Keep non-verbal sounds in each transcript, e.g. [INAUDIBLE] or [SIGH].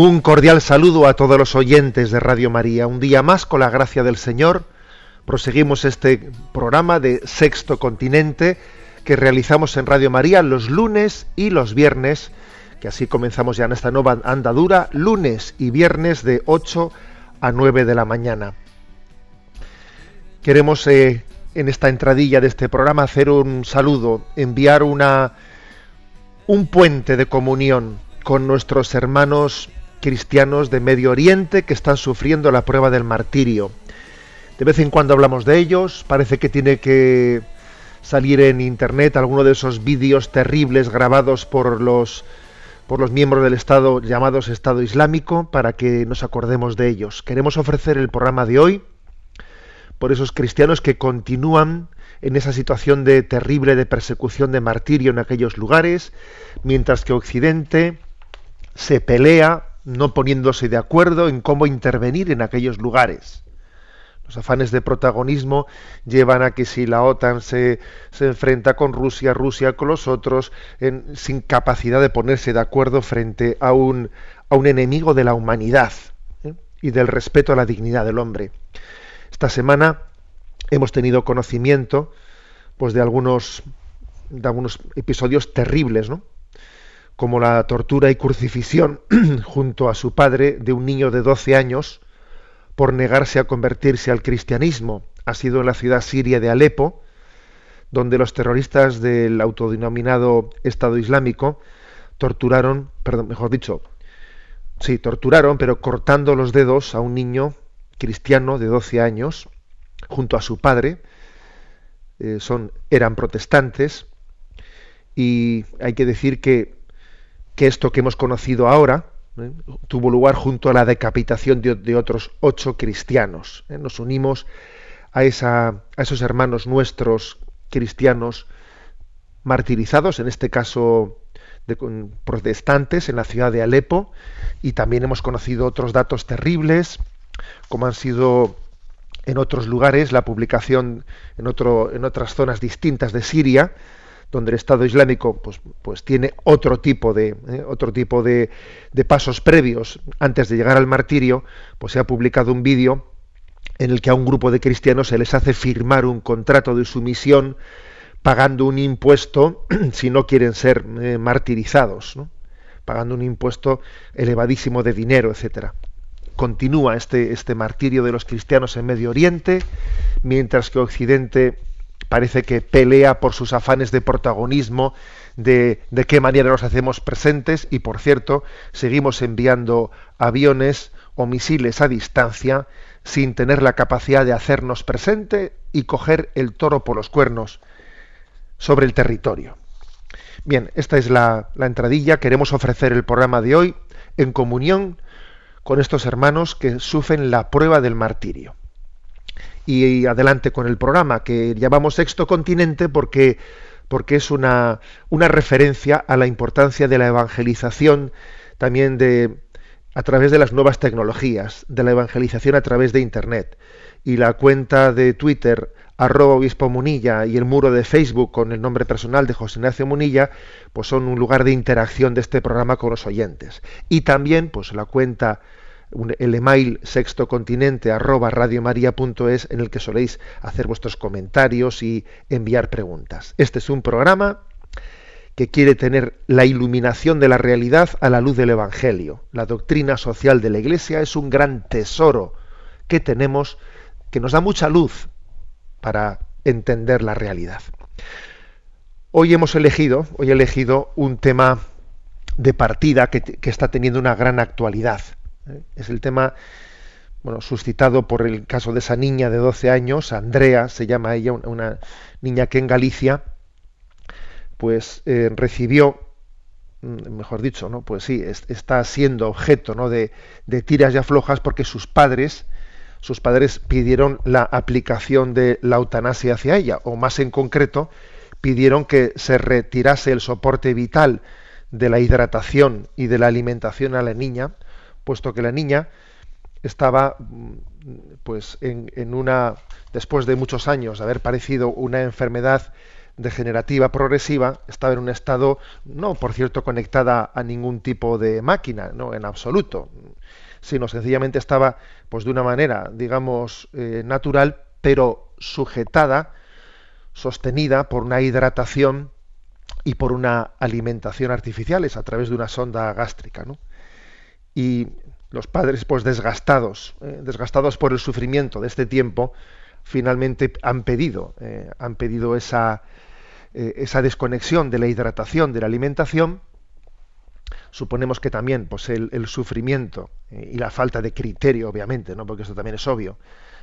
Un cordial saludo a todos los oyentes de Radio María. Un día más, con la gracia del Señor, proseguimos este programa de Sexto Continente que realizamos en Radio María los lunes y los viernes, que así comenzamos ya en esta nueva andadura, lunes y viernes de 8 a 9 de la mañana. Queremos eh, en esta entradilla de este programa hacer un saludo, enviar una, un puente de comunión con nuestros hermanos cristianos de Medio Oriente que están sufriendo la prueba del martirio. De vez en cuando hablamos de ellos, parece que tiene que salir en internet alguno de esos vídeos terribles grabados por los por los miembros del Estado llamados Estado Islámico para que nos acordemos de ellos. Queremos ofrecer el programa de hoy por esos cristianos que continúan en esa situación de terrible de persecución, de martirio en aquellos lugares, mientras que Occidente se pelea no poniéndose de acuerdo en cómo intervenir en aquellos lugares. Los afanes de protagonismo llevan a que si la OTAN se, se enfrenta con Rusia, Rusia con los otros, en- sin capacidad de ponerse de acuerdo frente a un, a un enemigo de la humanidad ¿eh? y del respeto a la dignidad del hombre. Esta semana hemos tenido conocimiento pues, de, algunos, de algunos episodios terribles, ¿no? Como la tortura y crucifixión [CLEARS THROAT] junto a su padre de un niño de 12 años por negarse a convertirse al cristianismo. Ha sido en la ciudad siria de Alepo, donde los terroristas del autodenominado Estado Islámico torturaron, perdón, mejor dicho, sí, torturaron, pero cortando los dedos a un niño cristiano de 12 años junto a su padre. Eh, son, eran protestantes y hay que decir que, que esto que hemos conocido ahora ¿eh? tuvo lugar junto a la decapitación de, otros ocho cristianos. ¿eh? Nos unimos a, esa, a esos hermanos nuestros cristianos martirizados, en este caso de, protestantes en la ciudad de Alepo, y también hemos conocido otros datos terribles, como han sido en otros lugares la publicación en, otro, en otras zonas distintas de Siria, donde el Estado Islámico pues, pues tiene otro tipo de eh, otro tipo de, de pasos previos antes de llegar al martirio, pues se ha publicado un vídeo en el que a un grupo de cristianos se les hace firmar un contrato de sumisión pagando un impuesto [CLEARS THROAT] si no quieren ser eh, martirizados, pagando un impuesto elevadísimo de dinero, etcétera. Continúa este, este martirio de los cristianos en Medio Oriente, mientras que Occidente parece que pelea por sus afanes de protagonismo, de, de qué manera nos hacemos presentes, y por cierto, seguimos enviando aviones o misiles a distancia sin tener la capacidad de hacernos presente y coger el toro por los cuernos sobre el territorio. Bien, esta es la, la entradilla. Queremos ofrecer el programa de hoy en comunión con estos hermanos que sufren la prueba del martirio. Y adelante con el programa, que llamamos Sexto Continente porque, porque es una, una referencia a la importancia de la evangelización también de, a través de las nuevas tecnologías, de la evangelización a través de Internet. Y la cuenta de Twitter, arroba obispo Munilla, y el muro de Facebook con el nombre personal de José Ignacio Munilla, pues son un lugar de interacción de este programa con los oyentes. Y también, pues la cuenta el email sextocontinente arroba en el que soléis hacer vuestros comentarios y enviar preguntas. Este es un programa que quiere tener la iluminación de la realidad a la luz del Evangelio. La doctrina social de la Iglesia es un gran tesoro que tenemos, que nos da mucha luz para entender la realidad. Hoy hemos elegido, hoy he elegido un tema de partida que, está teniendo una gran actualidad. Es el tema bueno, suscitado por el caso de esa niña de 12 años, Andrea, se llama ella, una niña que en Galicia, pues eh, recibió, mm, mejor dicho, ¿no? Pues sí, está siendo objeto ¿no? de, de tiras y aflojas porque sus padres, sus padres pidieron la aplicación de la eutanasia hacia ella, o más en concreto, pidieron que se retirase el soporte vital de la hidratación y de la alimentación a la niña, puesto que la niña estaba mm, pues en, una después de muchos años de haber padecido una enfermedad degenerativa progresiva estaba en un estado no por cierto conectada a ningún tipo de máquina no en absoluto sino sencillamente estaba pues de una manera digamos eh, natural pero sujetada sostenida por una hidratación y por una alimentación artificiales a través de una sonda gástrica. ¿no? Y los padres, pues desgastados, eh, desgastados por el sufrimiento de este tiempo, finalmente han pedido, eh, han pedido esa, eh, esa desconexión de la hidratación, de la alimentación. Suponemos que también pues el, sufrimiento y la falta de criterio, obviamente, ¿no? porque eso también es obvio,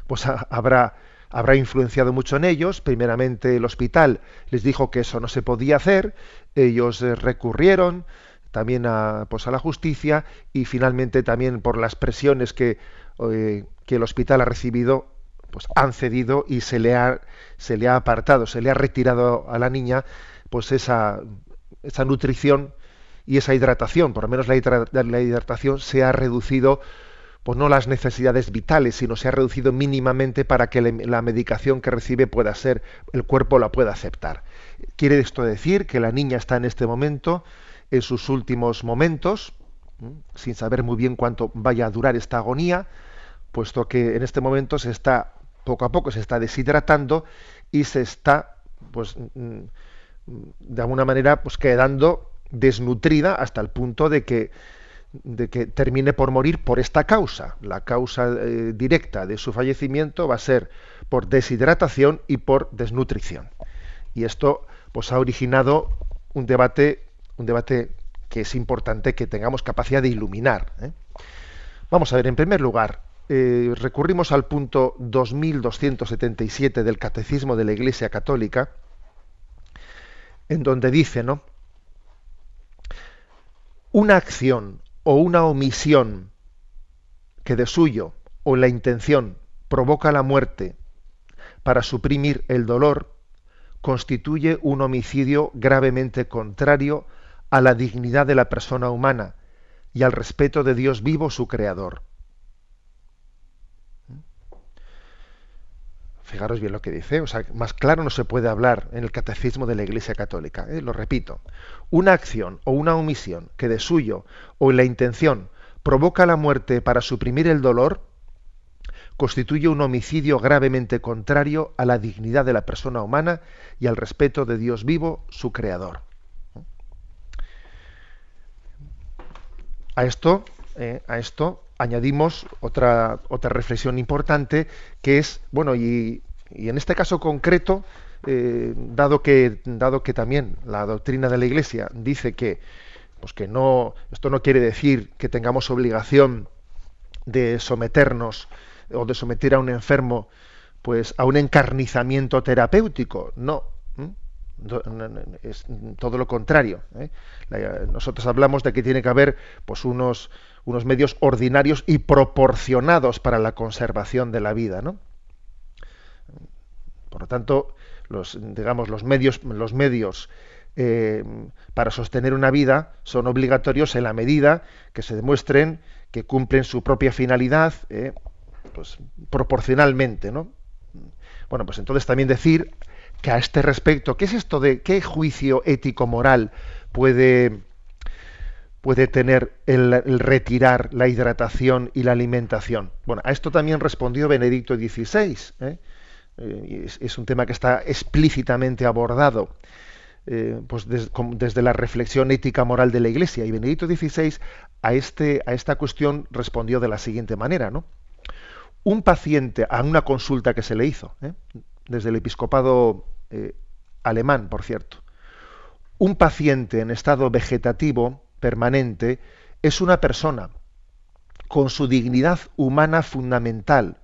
pues habrá habrá influenciado mucho en ellos. Primeramente el hospital les dijo que eso no se podía hacer, ellos recurrieron también a, pues a la justicia y finalmente también por las presiones que, eh, que el hospital ha recibido, pues han cedido y se le ha, se le ha apartado, se le ha retirado a la niña pues esa, esa nutrición y esa hidratación, por lo menos la, la hidratación se ha reducido pues no las necesidades vitales, sino se ha reducido mínimamente para que la medicación que recibe pueda ser, el cuerpo la pueda aceptar. Quiere esto decir que la niña está en este momento, en sus últimos momentos, sin saber muy bien cuánto vaya a durar esta agonía, puesto que en este momento se está, poco a poco se está deshidratando y se está, pues, de alguna manera, pues quedando desnutrida hasta el punto de que de que termine por morir por esta causa. La causa eh, directa de su fallecimiento va a ser por deshidratación y por desnutrición. Y esto pues ha originado un debate, un debate que es importante que tengamos capacidad de iluminar. ¿eh? Vamos a ver, en primer lugar, eh, recurrimos al punto 2277 del Catecismo de la Iglesia Católica, en donde dice, ¿no? Una acción o una omisión que de suyo o la intención provoca la muerte para suprimir el dolor, constituye un homicidio gravemente contrario a la dignidad de la persona humana y al respeto de Dios vivo, su creador. Fijaros bien lo que dice, o sea, más claro no se puede hablar en el catecismo de la Iglesia Católica. ¿eh? Lo repito, una acción o una omisión que de suyo o en la intención provoca la muerte para suprimir el dolor, constituye un homicidio gravemente contrario a la dignidad de la persona humana y al respeto de Dios vivo, su creador. A esto, ¿eh? a esto añadimos otra, otra reflexión importante que es, bueno, y, en este caso concreto, eh, dado, que, dado que también la doctrina de la Iglesia dice que, pues que no, esto no quiere decir que tengamos obligación de someternos o de someter a un enfermo pues a un encarnizamiento terapéutico, no, es todo lo contrario. ¿eh? Nosotros hablamos de que tiene que haber pues unos unos medios ordinarios y proporcionados para la conservación de la vida, ¿no? Por lo tanto, los, digamos, los medios, los medios eh, para sostener una vida son obligatorios en la medida que se demuestren que cumplen su propia finalidad, eh, pues proporcionalmente, ¿no? Bueno, pues entonces también decir que a este respecto, ¿qué es esto de qué juicio ético moral puede puede tener el, retirar la hidratación y la alimentación? Bueno, a esto también respondió Benedicto XVI. ¿eh? Eh, es, un tema que está explícitamente abordado eh, pues desde la reflexión ética moral de la Iglesia. Y Benedicto XVI a, este, a esta cuestión respondió de la siguiente manera. ¿no? Un paciente, a una consulta que se le hizo, desde el episcopado eh, alemán, por cierto. Un paciente en estado vegetativo permanente es una persona con su dignidad humana fundamental,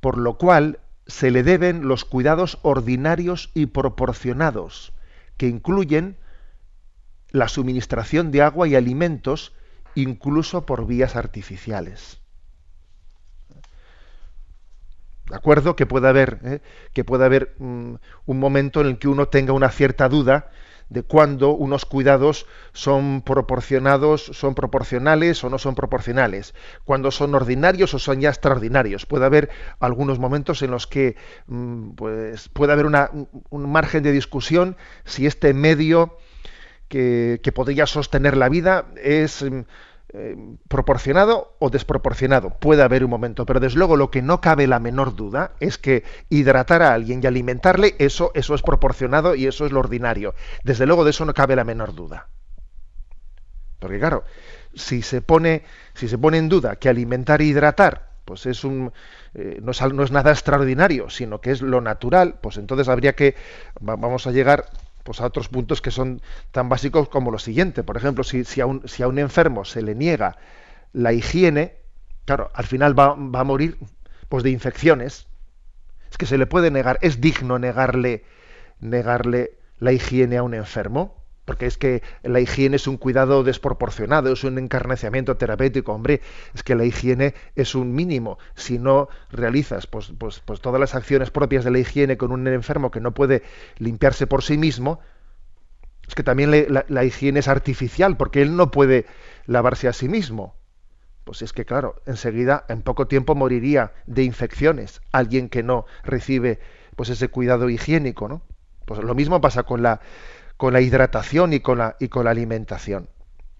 por lo cual se le deben los cuidados ordinarios y proporcionados, que incluyen la suministración de agua y alimentos, incluso por vías artificiales. ¿De acuerdo? Que puede haber, ¿eh? que puede haber mm, un momento en el que uno tenga una cierta duda de cuándo unos cuidados son proporcionados, son proporcionales o no son proporcionales, cuándo son ordinarios o son ya extraordinarios. Puede haber algunos momentos en los que mm, pues, puede haber un margen de discusión si este medio que, que podría sostener la vida es mm, eh, proporcionado o desproporcionado. Puede haber un momento, pero desde luego lo que no cabe la menor duda es que hidratar a alguien y alimentarle, eso, eso es proporcionado y eso es lo ordinario. Desde luego de eso no cabe la menor duda. Porque claro, si se pone, si se pone en duda que alimentar e hidratar, pues es un, eh, no, es, no, es, nada extraordinario, sino que es lo natural, pues entonces habría que, vamos a llegar pues a otros puntos que son tan básicos como lo siguiente. Por ejemplo, si, si, a, un, si a un enfermo se le niega la higiene, claro, al final va, va, a morir pues de infecciones. Es que se le puede negar, es digno negarle, negarle la higiene a un enfermo porque es que la higiene es un cuidado desproporcionado, es un encarneciamiento terapéutico, hombre, es que la higiene es un mínimo. Si no realizas pues, pues, pues todas las acciones propias de la higiene con un enfermo que no puede limpiarse por sí mismo, es que también la, la, higiene es artificial, porque él no puede lavarse a sí mismo. Pues es que, claro, enseguida, en poco tiempo moriría de infecciones alguien que no recibe pues ese cuidado higiénico, ¿no? Pues lo mismo pasa con la con la hidratación y con la, y con la alimentación.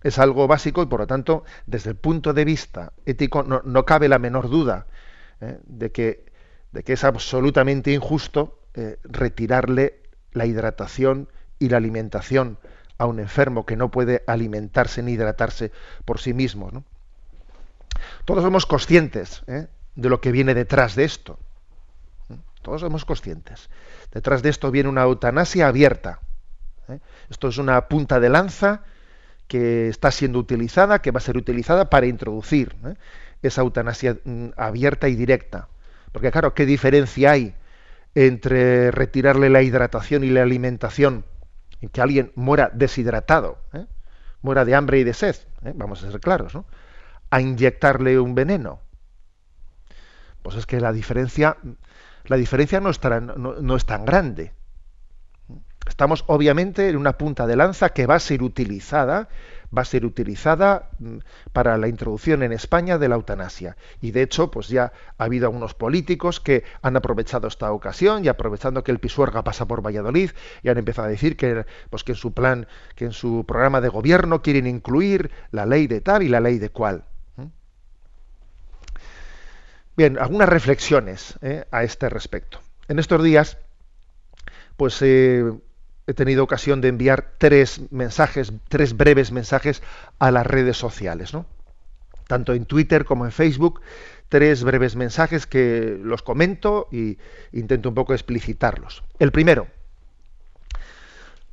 Es algo básico y por lo tanto, desde el punto de vista ético, no, cabe la menor duda ¿eh? de, que, es absolutamente injusto eh, retirarle la hidratación y la alimentación a un enfermo que no puede alimentarse ni hidratarse por sí mismo. Todos somos conscientes ¿eh? de lo que viene detrás de esto. Todos somos conscientes. Detrás de esto viene una eutanasia abierta ¿eh? Esto es una punta de lanza que está siendo utilizada, que va a ser utilizada para introducir ¿eh? esa eutanasia mm, abierta y directa. Porque claro, ¿qué diferencia hay entre retirarle la hidratación y la alimentación y que alguien muera deshidratado, ¿eh? muera de hambre y de sed, vamos a ser claros, ¿no? a inyectarle un veneno? Pues es que la diferencia, la diferencia no, estará, no, no es tan grande. Estamos obviamente en una punta de lanza que va a ser utilizada, va a ser utilizada mm, para la introducción en España de la eutanasia. Y de hecho, pues ya ha habido algunos políticos que han aprovechado esta ocasión y aprovechando que el Pisuerga pasa por Valladolid y han empezado a decir que, pues que en su plan, que en su programa de gobierno quieren incluir la ley de tal y la ley de cual. Bien, algunas reflexiones ¿eh? a este respecto. En estos días, pues eh, he tenido ocasión de enviar tres mensajes, tres breves mensajes a las redes sociales, ¿no? Tanto en Twitter como en Facebook, tres breves mensajes que los comento y intento un poco explicitarlos. El primero,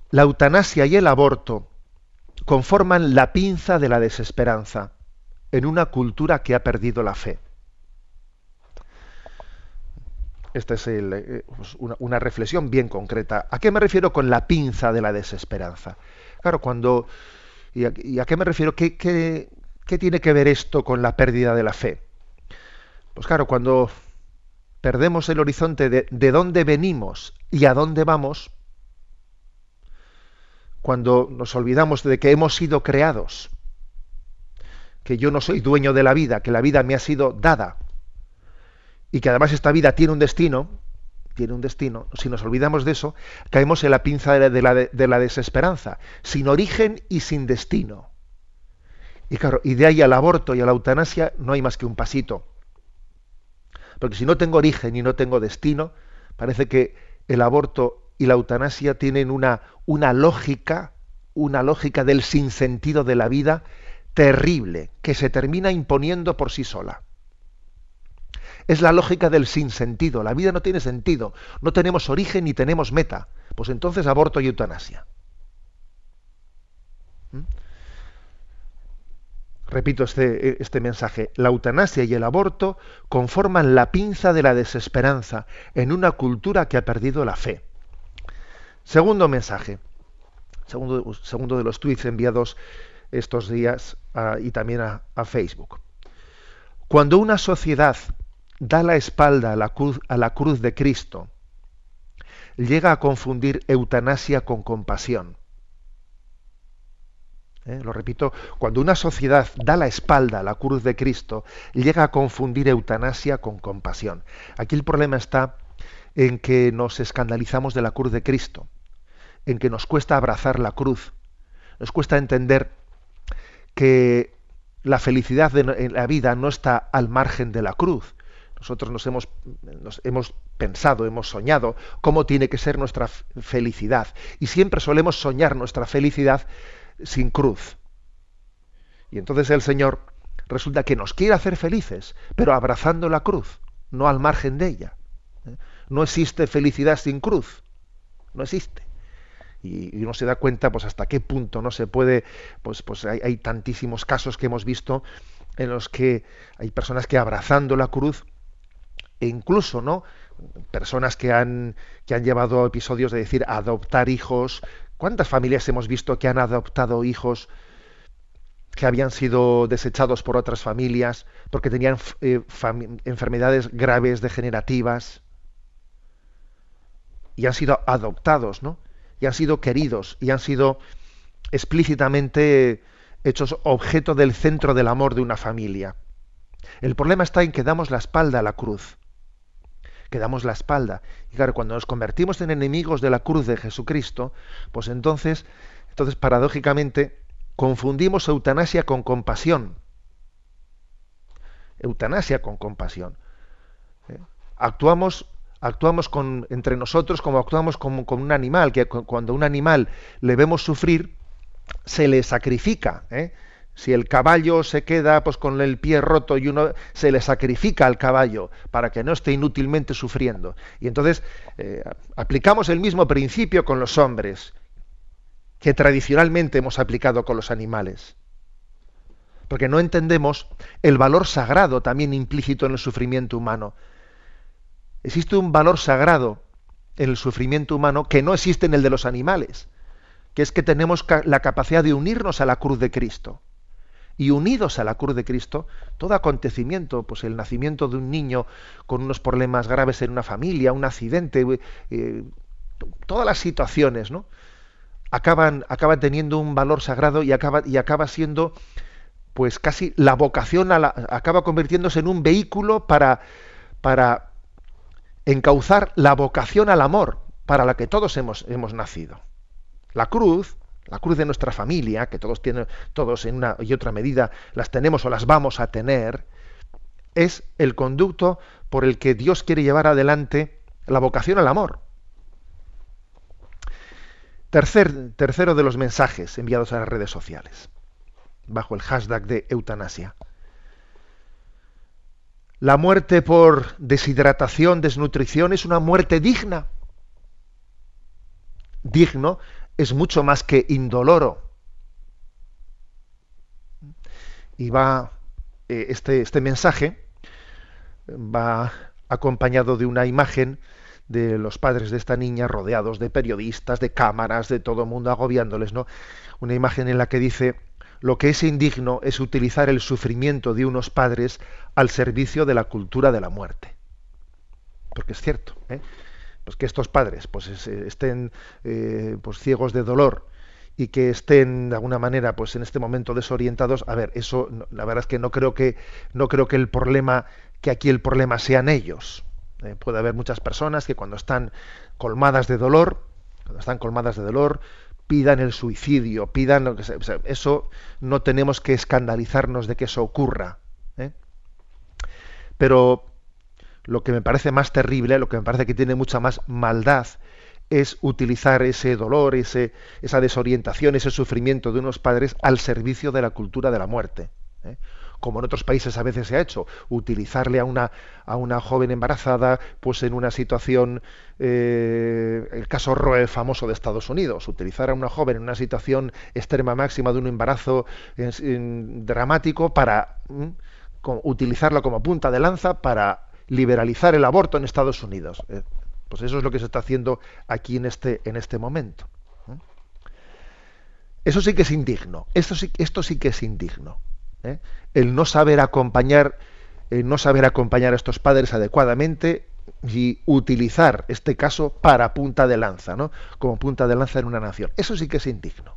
la eutanasia y el aborto conforman la pinza de la desesperanza en una cultura que ha perdido la fe. Esta es eh, pues una, reflexión bien concreta. ¿A qué me refiero con la pinza de la desesperanza? Claro, cuando... ¿Y a, qué me refiero? ¿Qué, ¿Qué, tiene que ver esto con la pérdida de la fe? Pues claro, cuando perdemos el horizonte de dónde venimos y a dónde vamos, cuando nos olvidamos de que hemos sido creados, que yo no soy dueño de la vida, que la vida me ha sido dada, y que además esta vida tiene un destino, tiene un destino, si nos olvidamos de eso, caemos en la pinza de la, de la, de la desesperanza, sin origen y sin destino. Y claro, y de ahí al aborto y a la eutanasia no hay más que un pasito. Porque si no tengo origen y no tengo destino, parece que el aborto y la eutanasia tienen una, una lógica, una lógica del sinsentido de la vida terrible, que se termina imponiendo por sí sola. Es la lógica del sinsentido. La vida no tiene sentido. No tenemos origen ni tenemos meta. Pues entonces aborto y eutanasia. ¿Mm? Repito este, este mensaje. La eutanasia y el aborto conforman la pinza de la desesperanza en una cultura que ha perdido la fe. Segundo mensaje. Segundo, segundo de los tweets enviados estos días y también a, Facebook. Cuando una sociedad da la espalda a la, cruz, a la cruz de Cristo, llega a confundir eutanasia con compasión. ¿Eh? Lo repito, cuando una sociedad da la espalda a la cruz de Cristo, llega a confundir eutanasia con compasión. Aquí el problema está en que nos escandalizamos de la cruz de Cristo, en que nos cuesta abrazar la cruz, nos cuesta entender que la felicidad en la vida no está al margen de la cruz. Nosotros nos hemos, hemos pensado, hemos soñado cómo tiene que ser nuestra felicidad. Y siempre solemos soñar nuestra felicidad sin cruz. Y entonces el Señor resulta que nos quiere hacer felices, pero abrazando la cruz, no al margen de ella. No existe felicidad sin cruz. No existe y, uno se da cuenta pues hasta qué punto no se puede pues pues hay, tantísimos casos que hemos visto en los que hay personas que abrazando la cruz e incluso no personas que han que han llevado episodios de decir adoptar hijos cuántas familias hemos visto que han adoptado hijos que habían sido desechados por otras familias porque tenían eh, enfermedades graves degenerativas y han sido adoptados, ¿no? y han sido queridos y han sido explícitamente hechos objeto del centro del amor de una familia. El problema está en que damos la espalda a la cruz. Que damos la espalda. Y claro, cuando nos convertimos en enemigos de la cruz de Jesucristo, pues entonces, entonces paradójicamente, confundimos eutanasia con compasión. Eutanasia con compasión. ¿Eh? Actuamos actuamos con, entre nosotros como actuamos con, con un animal, que cuando un animal le vemos sufrir, se le sacrifica. ¿eh? Si el caballo se queda pues, con el pie roto y uno se le sacrifica al caballo para que no esté inútilmente sufriendo. Y entonces eh, aplicamos el mismo principio con los hombres que tradicionalmente hemos aplicado con los animales. Porque no entendemos el valor sagrado también implícito en el sufrimiento humano. Existe un valor sagrado en el sufrimiento humano que no existe en el de los animales, que es que tenemos la capacidad de unirnos a la cruz de Cristo. Y unidos a la cruz de Cristo, todo acontecimiento, pues el nacimiento de un niño con unos problemas graves en una familia, un accidente, eh, todas las situaciones, ¿no? Acaban, acaban teniendo un valor sagrado y acaba, y acaba siendo, pues casi la vocación, a la, acaba convirtiéndose en un vehículo para, para encauzar la vocación al amor para la que todos hemos, hemos nacido. La cruz, la cruz de nuestra familia, que todos tienen, todos en una y otra medida las tenemos o las vamos a tener, es el conducto por el que Dios quiere llevar adelante la vocación al amor. Tercer, tercero de los mensajes enviados a las redes sociales, bajo el hashtag de eutanasia. La muerte por deshidratación, desnutrición, es una muerte digna. Digno es mucho más que indoloro. Y va eh, este, este mensaje va acompañado de una imagen de los padres de esta niña rodeados de periodistas, de cámaras, de todo el mundo agobiándoles, ¿no? Una imagen en la que dice lo que es indigno es utilizar el sufrimiento de unos padres al servicio de la cultura de la muerte. Porque es cierto, ¿eh? Pues que estos padres pues estén eh, pues ciegos de dolor y que estén de alguna manera pues en este momento desorientados, a ver, eso la verdad es que no creo que no creo que el problema que aquí el problema sean ellos. ¿eh? puede haber muchas personas que cuando están colmadas de dolor, cuando están colmadas de dolor, pidan el suicidio, pidan lo que sea. eso no tenemos que escandalizarnos de que eso ocurra. ¿eh? Pero lo que me parece más terrible, lo que me parece que tiene mucha más maldad, es utilizar ese dolor, ese, esa desorientación, ese sufrimiento de unos padres al servicio de la cultura de la muerte. ¿eh? como en otros países a veces se ha hecho, utilizarle a una, a una joven embarazada, pues en una situación, eh, el caso Roe famoso de Estados Unidos, utilizar a una joven en una situación extrema máxima de un embarazo dramático para utilizarla como punta de lanza para liberalizar el aborto en Estados Unidos. Eh, pues eso es lo que se está haciendo aquí en este, en este momento. Eso sí que es indigno. Esto sí, esto sí que es indigno. ¿eh? El no saber acompañar, el no saber acompañar a estos padres adecuadamente y utilizar este caso para punta de lanza, ¿no? Como punta de lanza en una nación. Eso sí que es indigno.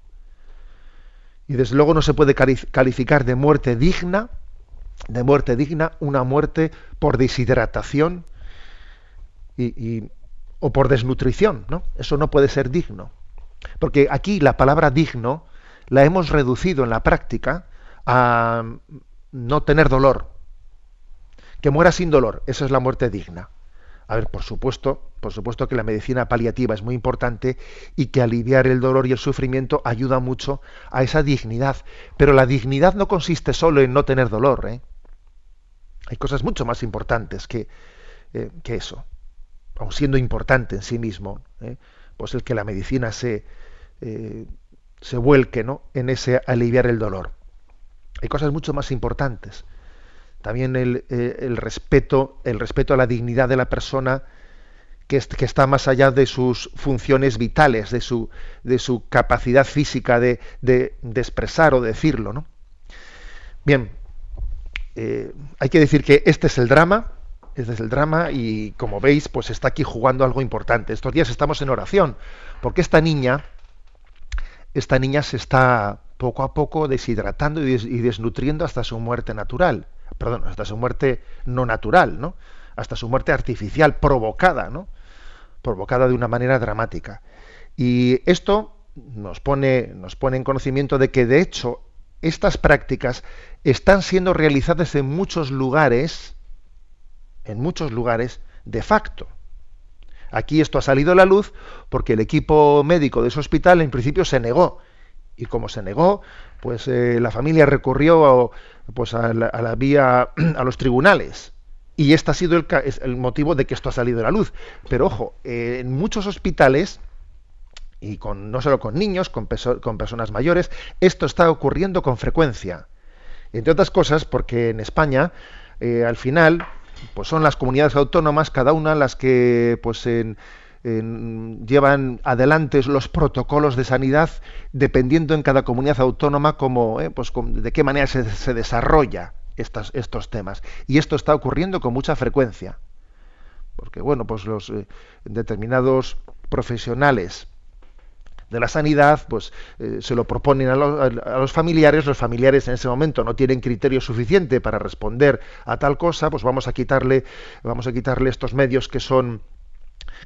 Y desde luego no se puede calificar de muerte digna, de muerte digna, una muerte por deshidratación y, o por desnutrición, ¿no? Eso no puede ser digno. Porque aquí la palabra digno la hemos reducido en la práctica a no tener dolor. Que muera sin dolor, esa es la muerte digna. A ver, por supuesto, por supuesto que la medicina paliativa es muy importante y que aliviar el dolor y el sufrimiento ayuda mucho a esa dignidad. Pero la dignidad no consiste solo en no tener dolor. ¿eh? Hay cosas mucho más importantes que, eh, que eso, aun siendo importante en sí mismo. ¿eh? pues el que la medicina se, eh, se vuelque ¿no? en ese aliviar el dolor. Hay cosas mucho más importantes. También el, eh, el, respeto, el respeto a la dignidad de la persona que, está más allá de sus funciones vitales, de su, capacidad física de, de, expresar o decirlo. ¿no? Bien, eh, hay que decir que este es el drama, este es el drama y como veis, pues está aquí jugando algo importante. Estos días estamos en oración, porque esta niña, esta niña se está poco a poco deshidratando y, desnutriendo hasta su muerte natural, perdón, hasta su muerte no natural, ¿no? Hasta su muerte artificial, provocada, ¿no? Provocada de una manera dramática. Y esto nos pone, nos pone en conocimiento de que, de hecho, estas prácticas están siendo realizadas en muchos lugares, en muchos lugares de facto. Aquí esto ha salido a la luz porque el equipo médico de ese hospital en principio se negó. Y como se negó, pues eh, la familia recurrió pues, a, la, vía, [CLEARS THROAT] a los tribunales. Y este ha sido el, el, motivo de que esto ha salido a la luz. Pero ojo, eh, en muchos hospitales, y con, no solo con niños, con, con personas mayores, esto está ocurriendo con frecuencia. Entre otras cosas, porque en España, eh, al final, pues son las comunidades autónomas, cada una las que pues llevan adelante los protocolos de sanidad dependiendo en cada comunidad autónoma como, eh, pues, de qué manera se, se desarrolla estas, estos temas. Y esto está ocurriendo con mucha frecuencia. Porque, bueno, pues los eh, determinados profesionales de la sanidad, pues eh, se lo proponen a, los familiares, los familiares en ese momento no tienen criterio suficiente para responder a tal cosa, pues vamos a quitarle, vamos a quitarle estos medios que son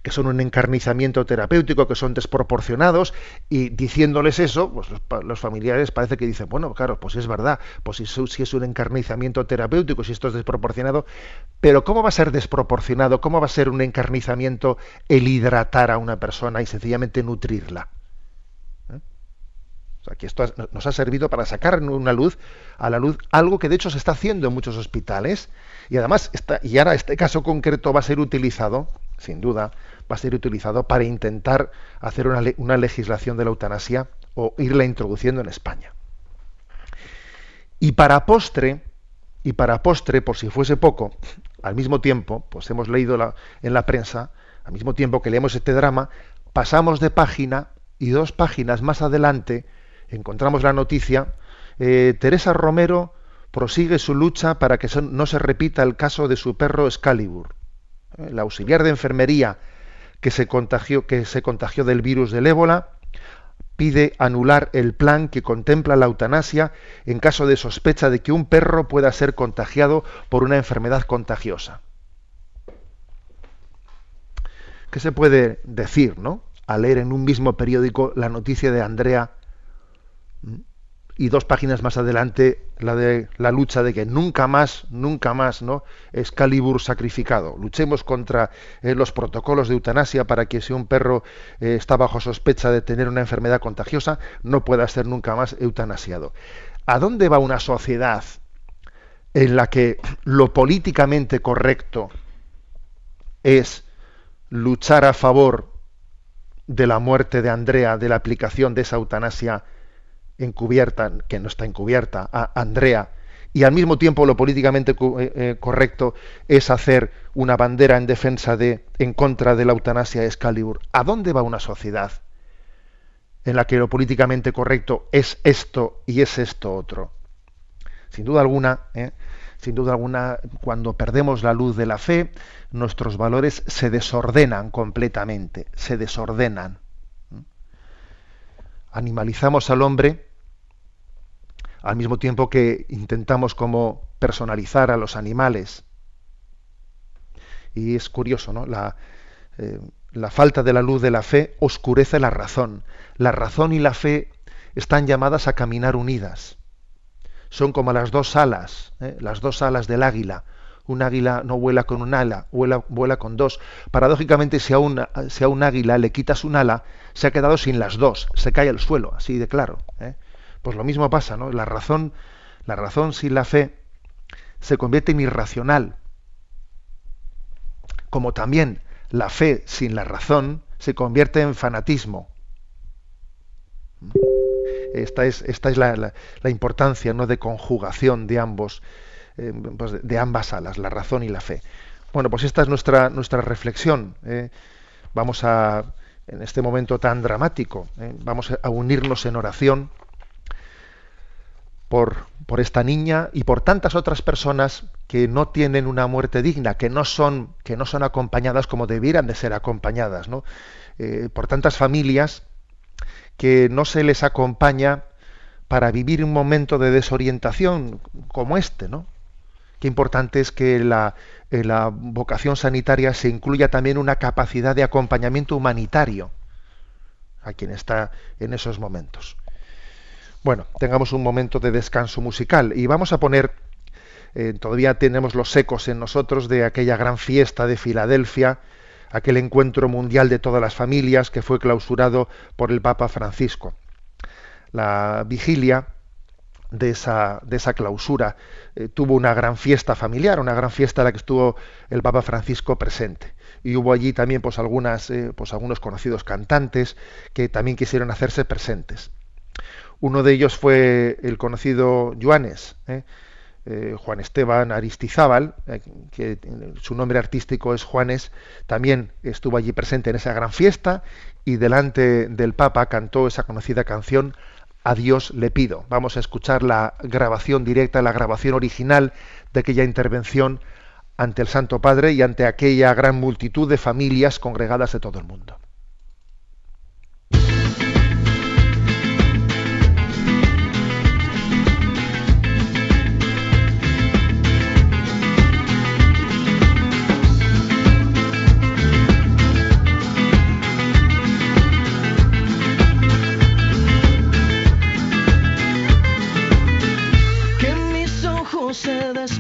que son un encarnizamiento terapéutico, que son desproporcionados, y diciéndoles eso, pues los, familiares parece que dicen, bueno, claro, pues es verdad, pues si, si, es un encarnizamiento terapéutico, si esto es desproporcionado, pero ¿cómo va a ser desproporcionado? ¿Cómo va a ser un encarnizamiento el hidratar a una persona y sencillamente nutrirla? O sea, que esto nos ha servido para sacar una luz a la luz algo que de hecho se está haciendo en muchos hospitales y además está, y ahora este caso concreto va a ser utilizado, sin duda, va a ser utilizado para intentar hacer una, una legislación de la eutanasia o irla introduciendo en España. Y para postre, y para postre, por si fuese poco, al mismo tiempo, pues hemos leído en la prensa, al mismo tiempo que leemos este drama, pasamos de página y dos páginas más adelante encontramos la noticia, eh, Teresa Romero prosigue su lucha para que no se repita el caso de su perro Excalibur. La auxiliar de enfermería que se contagió, que se contagió del virus del ébola pide anular el plan que contempla la eutanasia en caso de sospecha de que un perro pueda ser contagiado por una enfermedad contagiosa. ¿Qué se puede decir, no? Al leer en un mismo periódico la noticia de Andrea y dos páginas más adelante la de la lucha de que nunca más, nunca más, ¿no? Excalibur sacrificado. Luchemos contra eh, los protocolos de eutanasia para que si un perro eh, está bajo sospecha de tener una enfermedad contagiosa, no pueda ser nunca más eutanasiado. ¿A dónde va una sociedad en la que lo políticamente correcto es luchar a favor de la muerte de Andrea, de la aplicación de esa eutanasia encubierta, que no está encubierta, a Andrea, y al mismo tiempo lo políticamente eh, eh, correcto es hacer una bandera en defensa de, en contra de la eutanasia Excalibur. ¿A dónde va una sociedad en la que lo políticamente correcto es esto y es esto otro? Sin duda alguna, ¿eh? sin duda alguna, cuando perdemos la luz de la fe, nuestros valores se desordenan completamente, se desordenan. Animalizamos al hombre al mismo tiempo que intentamos como personalizar a los animales. Y es curioso, ¿no? La, eh, la falta de la luz de la fe oscurece la razón. La razón y la fe están llamadas a caminar unidas. Son como las dos alas, ¿eh? las dos alas del águila. Un águila no vuela con un ala, vuela, vuela con dos. Paradójicamente, si a, un, si a un águila le quitas un ala, se ha quedado sin las dos, se cae al suelo, así de claro. ¿eh? Pues lo mismo pasa, ¿no? La razón, la razón sin la fe se convierte en irracional. Como también la fe sin la razón se convierte en fanatismo. Esta es, esta es la, importancia ¿no? de conjugación de ambos, eh, pues de, ambas alas, la razón y la fe. Bueno, pues esta es nuestra, nuestra reflexión. ¿eh? Vamos a, en este momento tan dramático, ¿eh? vamos a unirnos en oración por, esta niña y por tantas otras personas que no tienen una muerte digna, que no son, que no son acompañadas como debieran de ser acompañadas, ¿no? Eh, por tantas familias que no se les acompaña para vivir un momento de desorientación como este, ¿no? Qué importante es que en la vocación sanitaria se incluya también una capacidad de acompañamiento humanitario a quien está en esos momentos. Bueno, tengamos un momento de descanso musical y vamos a poner, eh, todavía tenemos los ecos en nosotros de aquella gran fiesta de Filadelfia, aquel encuentro mundial de todas las familias que fue clausurado por el Papa Francisco. La vigilia de esa, de esa clausura eh, tuvo una gran fiesta familiar, una gran fiesta en la que estuvo el Papa Francisco presente. Y hubo allí también pues, eh, pues, algunos conocidos cantantes que también quisieron hacerse presentes. Uno de ellos fue el conocido Juanes, ¿eh? Eh, Juan Esteban Aristizábal, eh, que su nombre artístico es Juanes, también estuvo allí presente en esa gran fiesta y delante del Papa cantó esa conocida canción A Dios le pido. Vamos a escuchar la grabación directa, la grabación original de aquella intervención ante el Santo Padre y ante aquella gran multitud de familias congregadas de todo el mundo.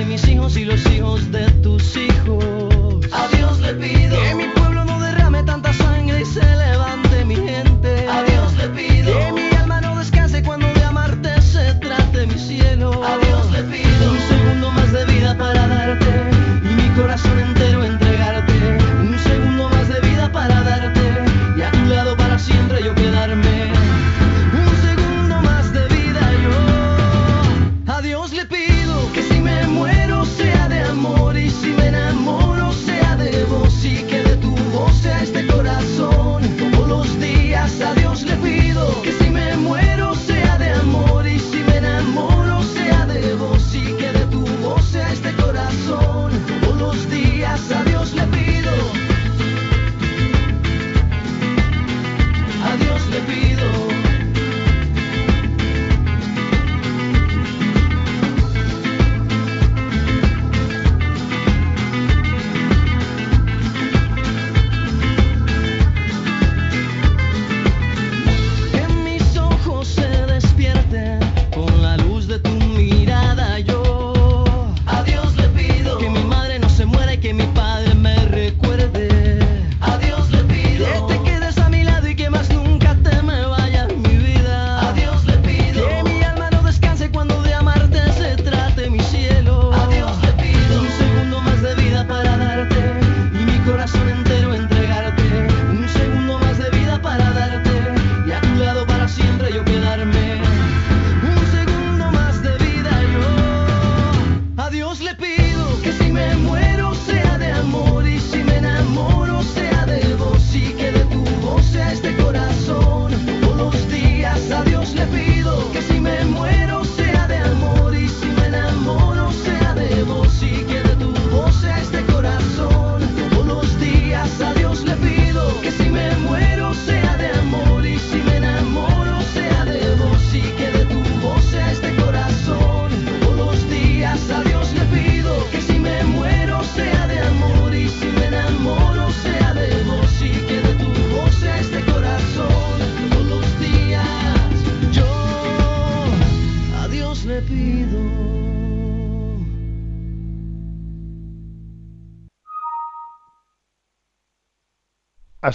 de mis hijos y los hijos de tus hijos. A Dios le pido que mi pueblo no derrame tanta sangre y se levante mi gente. A Dios le pido que mi alma no descanse cuando de amarte se trate mi cielo. A Dios le pido un segundo más de vida para darte y mi corazón entero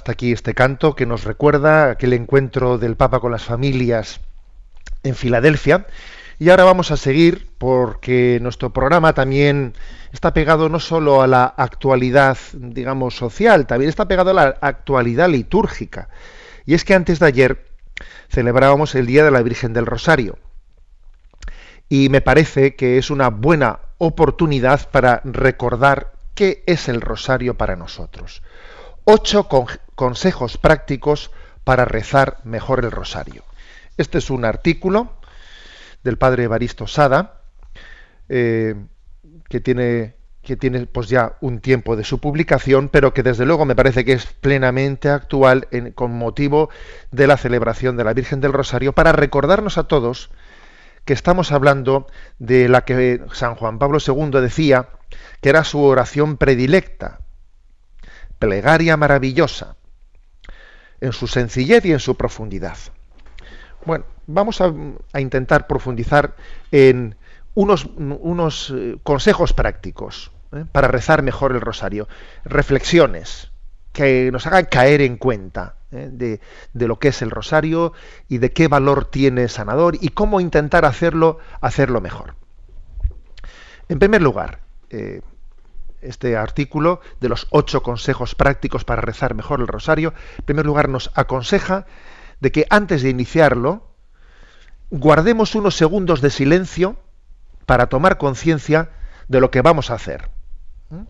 hasta aquí este canto que nos recuerda aquel encuentro del Papa con las familias en Filadelfia. Y ahora vamos a seguir porque nuestro programa también está pegado no solo a la actualidad, digamos, social, también está pegado a la actualidad litúrgica. Y es que antes de ayer celebrábamos el Día de la Virgen del Rosario. Y me parece que es una buena oportunidad para recordar qué es el rosario para nosotros. Ocho consejos prácticos para rezar mejor el rosario. Este es un artículo del padre Evaristo Sada, eh, que tiene, que tiene pues ya un tiempo de su publicación, pero que desde luego me parece que es plenamente actual con motivo de la celebración de la Virgen del Rosario, para recordarnos a todos que estamos hablando de la que San Juan Pablo II decía que era su oración predilecta, plegaria maravillosa, en su sencillez y en su profundidad. Bueno, vamos a, intentar profundizar en unos, unos eh, consejos prácticos ¿eh? para rezar mejor el rosario, reflexiones que nos hagan caer en cuenta ¿eh? de, de, lo que es el rosario y de qué valor tiene sanador y cómo intentar hacerlo, hacerlo mejor. En primer lugar, este artículo de los ocho consejos prácticos para rezar mejor el rosario, en primer lugar nos aconseja de que antes de iniciarlo, guardemos unos segundos de silencio para tomar conciencia de lo que vamos a hacer. ¿Mm?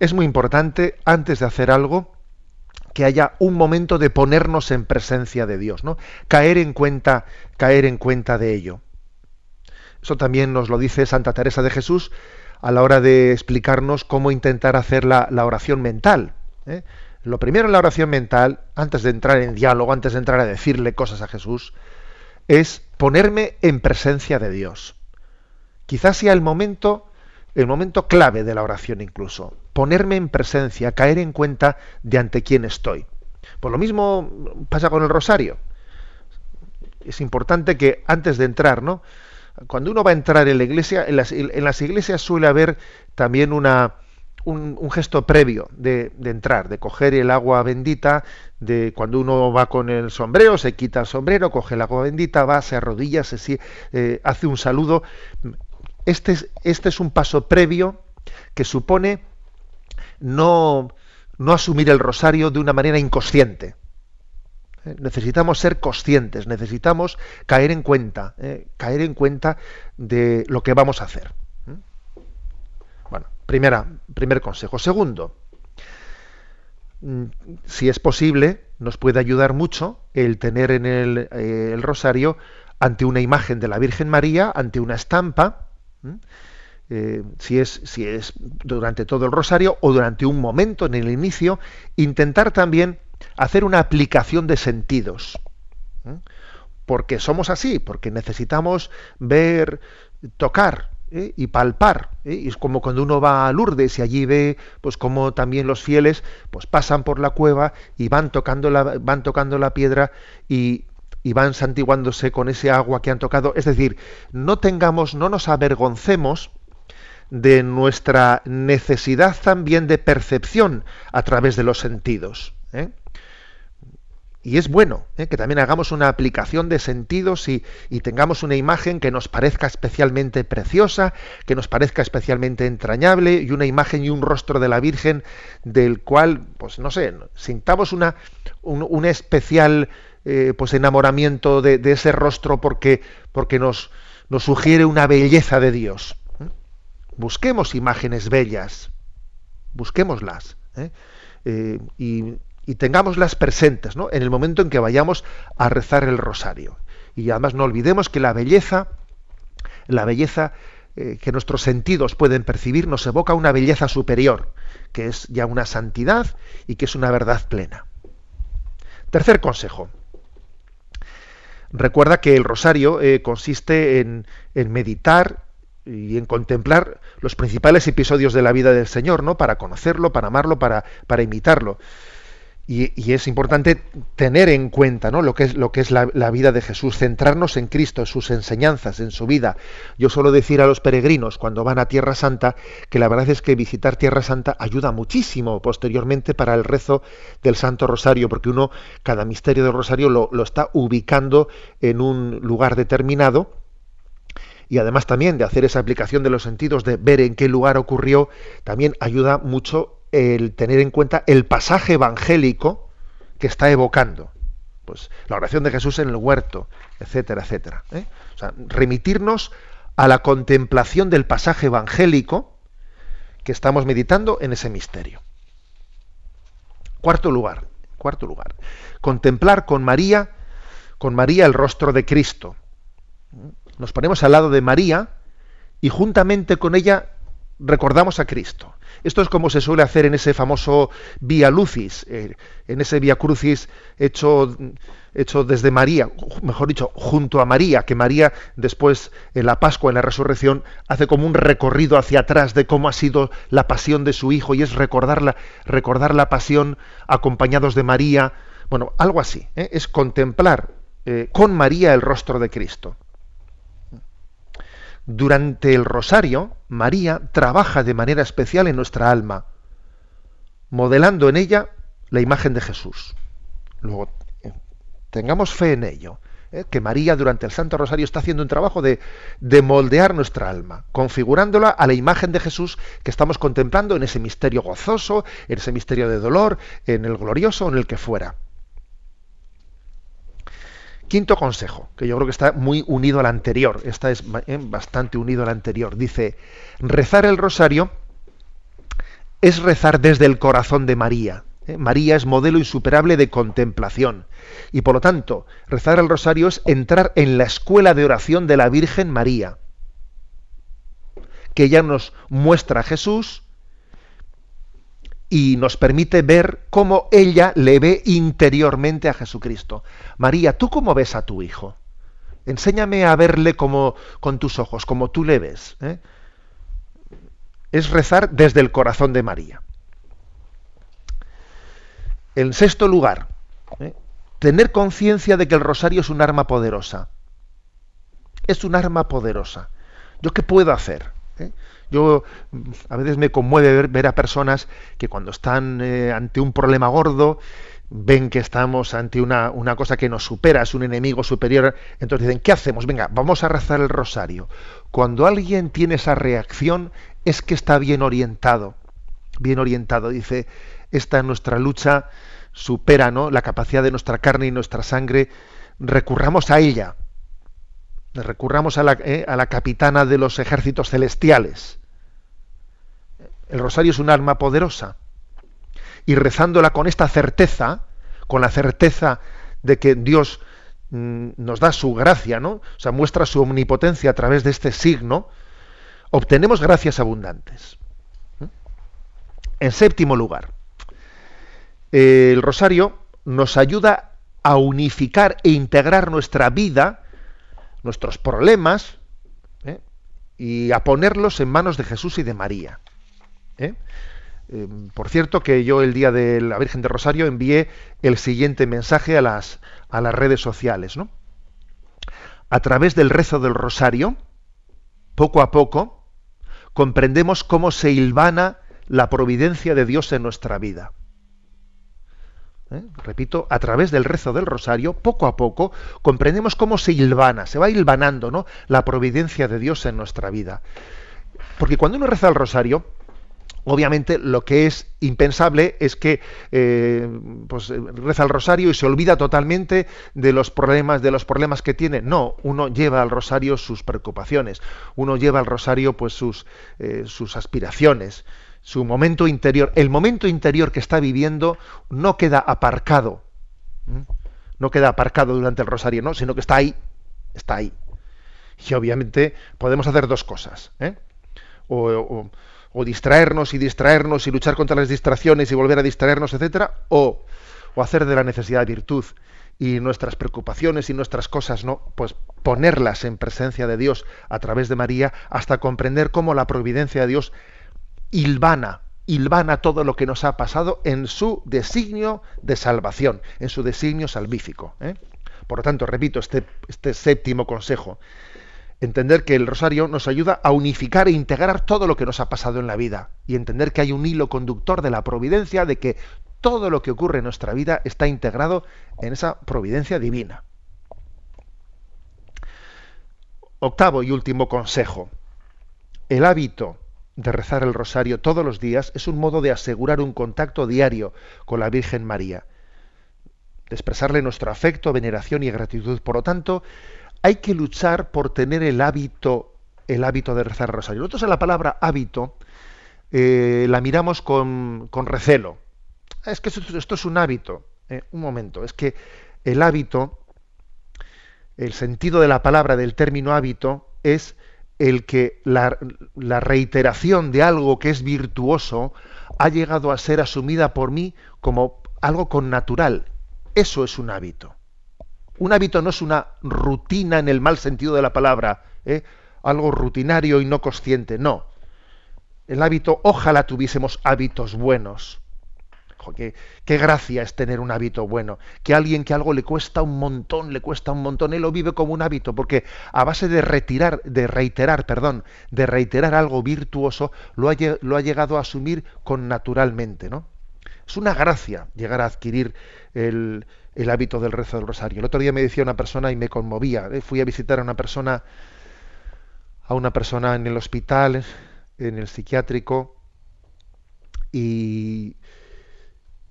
Es muy importante, antes de hacer algo, que haya un momento de ponernos en presencia de Dios, ¿no? Caer en cuenta, caer en cuenta de ello. Eso también nos lo dice Santa Teresa de Jesús a la hora de explicarnos cómo intentar hacer la, oración mental. ¿eh? Lo primero en la oración mental, antes de entrar en diálogo, antes de entrar a decirle cosas a Jesús, es ponerme en presencia de Dios. Quizás sea el momento, el momento clave de la oración incluso. Ponerme en presencia, caer en cuenta de ante quién estoy. Por lo mismo pasa con el rosario. Es importante que antes de entrar, ¿no? Cuando uno va a entrar en la iglesia, en las, iglesias suele haber también una, un, gesto previo de, entrar, de coger el agua bendita, de cuando uno va con el sombrero, se quita el sombrero, coge el agua bendita, va, se arrodilla, se, eh, hace un saludo. Este es, este es un paso previo que supone no, no asumir el rosario de una manera inconsciente. Necesitamos ser conscientes, necesitamos caer en cuenta, eh, caer en cuenta de lo que vamos a hacer. Bueno, primera, primer consejo. Segundo, mm, si es posible, nos puede ayudar mucho el tener en el, eh, rosario ante una imagen de la Virgen María, ante una estampa, eh, si, es, si es durante todo el rosario o durante un momento en el inicio, intentar también hacer una aplicación de sentidos. ¿eh? Porque somos así, porque necesitamos ver, tocar ¿eh? y palpar. ¿eh? Y es como cuando uno va a Lourdes y allí ve, pues como también los fieles, pues pasan por la cueva y van tocando la, van tocando la piedra y, y van santiguándose con ese agua que han tocado. Es decir, no tengamos, no nos avergoncemos de nuestra necesidad también de percepción a través de los sentidos. Y es bueno ¿eh? que también hagamos una aplicación de sentidos y, tengamos una imagen que nos parezca especialmente preciosa, que nos parezca especialmente entrañable y una imagen y un rostro de la Virgen del cual, pues no sé, sintamos una, un, especial eh, pues enamoramiento de, ese rostro porque, porque nos, nos sugiere una belleza de Dios. ¿eh? Busquemos imágenes bellas, busquémoslas. y y tengámoslas presentes ¿no? en el momento en que vayamos a rezar el rosario. Y además no olvidemos que la belleza, la belleza eh, que nuestros sentidos pueden percibir nos evoca una belleza superior, que es ya una santidad y que es una verdad plena. Tercer consejo. Recuerda que el rosario eh, consiste en, meditar y en contemplar los principales episodios de la vida del Señor, ¿no? Para conocerlo, para amarlo, para, para imitarlo. Y, es importante tener en cuenta ¿no? lo que es, lo que es la, vida de Jesús, centrarnos en Cristo, en sus enseñanzas, en su vida. Yo suelo decir a los peregrinos cuando van a Tierra Santa que la verdad es que visitar Tierra Santa ayuda muchísimo posteriormente para el rezo del Santo Rosario, porque uno, cada misterio del Rosario lo, lo está ubicando en un lugar determinado y además también de hacer esa aplicación de los sentidos, de ver en qué lugar ocurrió, también ayuda mucho el tener en cuenta el pasaje evangélico que está evocando. Pues la oración de Jesús en el huerto, etcétera, etcétera. ¿eh? Remitirnos a la contemplación del pasaje evangélico que estamos meditando en ese misterio. Cuarto lugar, cuarto lugar. Contemplar con María, con María el rostro de Cristo. Nos ponemos al lado de María y juntamente con ella recordamos a Cristo. Esto es como se suele hacer en ese famoso Via Lucis, eh, en ese Via Crucis hecho, hecho desde María, mejor dicho, junto a María, que María después en la Pascua, en la resurrección, hace como un recorrido hacia atrás de cómo ha sido la pasión de su Hijo y es recordar la, recordar la pasión acompañados de María. Bueno, algo así, ¿eh? es contemplar eh, con María el rostro de Cristo. Durante el rosario, María trabaja de manera especial en nuestra alma, modelando en ella la imagen de Jesús. Luego, eh, tengamos fe en ello, eh, que María durante el Santo Rosario está haciendo un trabajo de, de moldear nuestra alma, configurándola a la imagen de Jesús que estamos contemplando en ese misterio gozoso, en ese misterio de dolor, en el glorioso, en el que fuera. Quinto consejo, que yo creo que está muy unido al anterior, esta es eh, bastante unido al anterior. Dice, rezar el rosario es rezar desde el corazón de María. ¿eh? María es modelo insuperable de contemplación. Y por lo tanto, rezar el rosario es entrar en la escuela de oración de la Virgen María, que ella nos muestra a Jesús, y nos permite ver cómo ella le ve interiormente a Jesucristo. María, ¿tú cómo ves a tu hijo? Enséñame a verle como con tus ojos, como tú le ves. ¿eh? Es rezar desde el corazón de María. En sexto lugar, ¿eh? tener conciencia de que el rosario es un arma poderosa. Es un arma poderosa. ¿Yo qué puedo hacer? Yo a veces me conmueve ver, a personas que cuando están eh, ante un problema gordo, ven que estamos ante una, una, cosa que nos supera, es un enemigo superior, entonces dicen, ¿qué hacemos? Venga, vamos a rezar el rosario. Cuando alguien tiene esa reacción es que está bien orientado, bien orientado. Dice, esta nuestra lucha supera ¿no? la capacidad de nuestra carne y nuestra sangre, recurramos a ella, recurramos a la, eh, a la capitana de los ejércitos celestiales el rosario es un arma poderosa. Y rezándola con esta certeza, con la certeza de que Dios mm, nos da su gracia, ¿no? O sea, muestra su omnipotencia a través de este signo, obtenemos gracias abundantes. En séptimo lugar, el rosario nos ayuda a unificar e integrar nuestra vida, nuestros problemas, ¿eh? y a ponerlos en manos de Jesús y de María. ¿Eh? Eh, por cierto, que yo el día de la Virgen de Rosario envié el siguiente mensaje a las, a las redes sociales. ¿no? A través del rezo del Rosario, poco a poco, comprendemos cómo se hilvana la providencia de Dios en nuestra vida. ¿Eh? Repito, a través del rezo del rosario, poco a poco, comprendemos cómo se hilvana, se va hilvanando ¿no? la providencia de Dios en nuestra vida. Porque cuando uno reza el rosario, Obviamente lo que es impensable es que eh, pues, reza el rosario y se olvida totalmente de los problemas, de los problemas que tiene. No, uno lleva al rosario sus preocupaciones, uno lleva al rosario pues sus, eh, sus aspiraciones, su momento interior. El momento interior que está viviendo no queda aparcado, no queda aparcado durante el rosario, no, sino que está ahí, está ahí. Y obviamente podemos hacer dos cosas. ¿eh? o o distraernos y distraernos y luchar contra las distracciones y volver a distraernos, etcétera, o, o hacer de la necesidad virtud y nuestras preocupaciones y nuestras cosas, no, pues ponerlas en presencia de Dios a través de María hasta comprender cómo la providencia de Dios hilvana, hilvana todo lo que nos ha pasado en su designio de salvación, en su designio salvífico. ¿eh? Por lo tanto, repito este, este séptimo consejo, entender que el rosario nos ayuda a unificar e integrar todo lo que nos ha pasado en la vida y entender que hay un hilo conductor de la providencia, de que todo lo que ocurre en nuestra vida está integrado en esa providencia divina. Octavo y último consejo. El hábito de rezar el rosario todos los días es un modo de asegurar un contacto diario con la Virgen María, de expresarle nuestro afecto, veneración y gratitud. Por lo tanto, hay que luchar por tener el hábito, el hábito de rezar rosario. Nosotros en la palabra hábito eh, la miramos con, recelo. Es que esto, es un hábito. Eh, un momento, es que el hábito, el sentido de la palabra del término hábito es el que la, la, reiteración de algo que es virtuoso ha llegado a ser asumida por mí como algo con natural. Eso es un hábito. Un hábito no es una rutina en el mal sentido de la palabra, ¿eh? algo rutinario y no consciente, no. El hábito, ojalá tuviésemos hábitos buenos. qué, gracia es tener un hábito bueno. Que alguien que algo le cuesta un montón, le cuesta un montón, él lo vive como un hábito, porque a base de retirar, de reiterar, perdón, de reiterar algo virtuoso, lo ha, lo ha llegado a asumir con naturalmente, ¿no? Es una gracia llegar a adquirir el, el hábito del rezo del rosario. El otro día me decía una persona y me conmovía. ¿eh? Fui a visitar a una persona, a una persona en el hospital, en el psiquiátrico, y,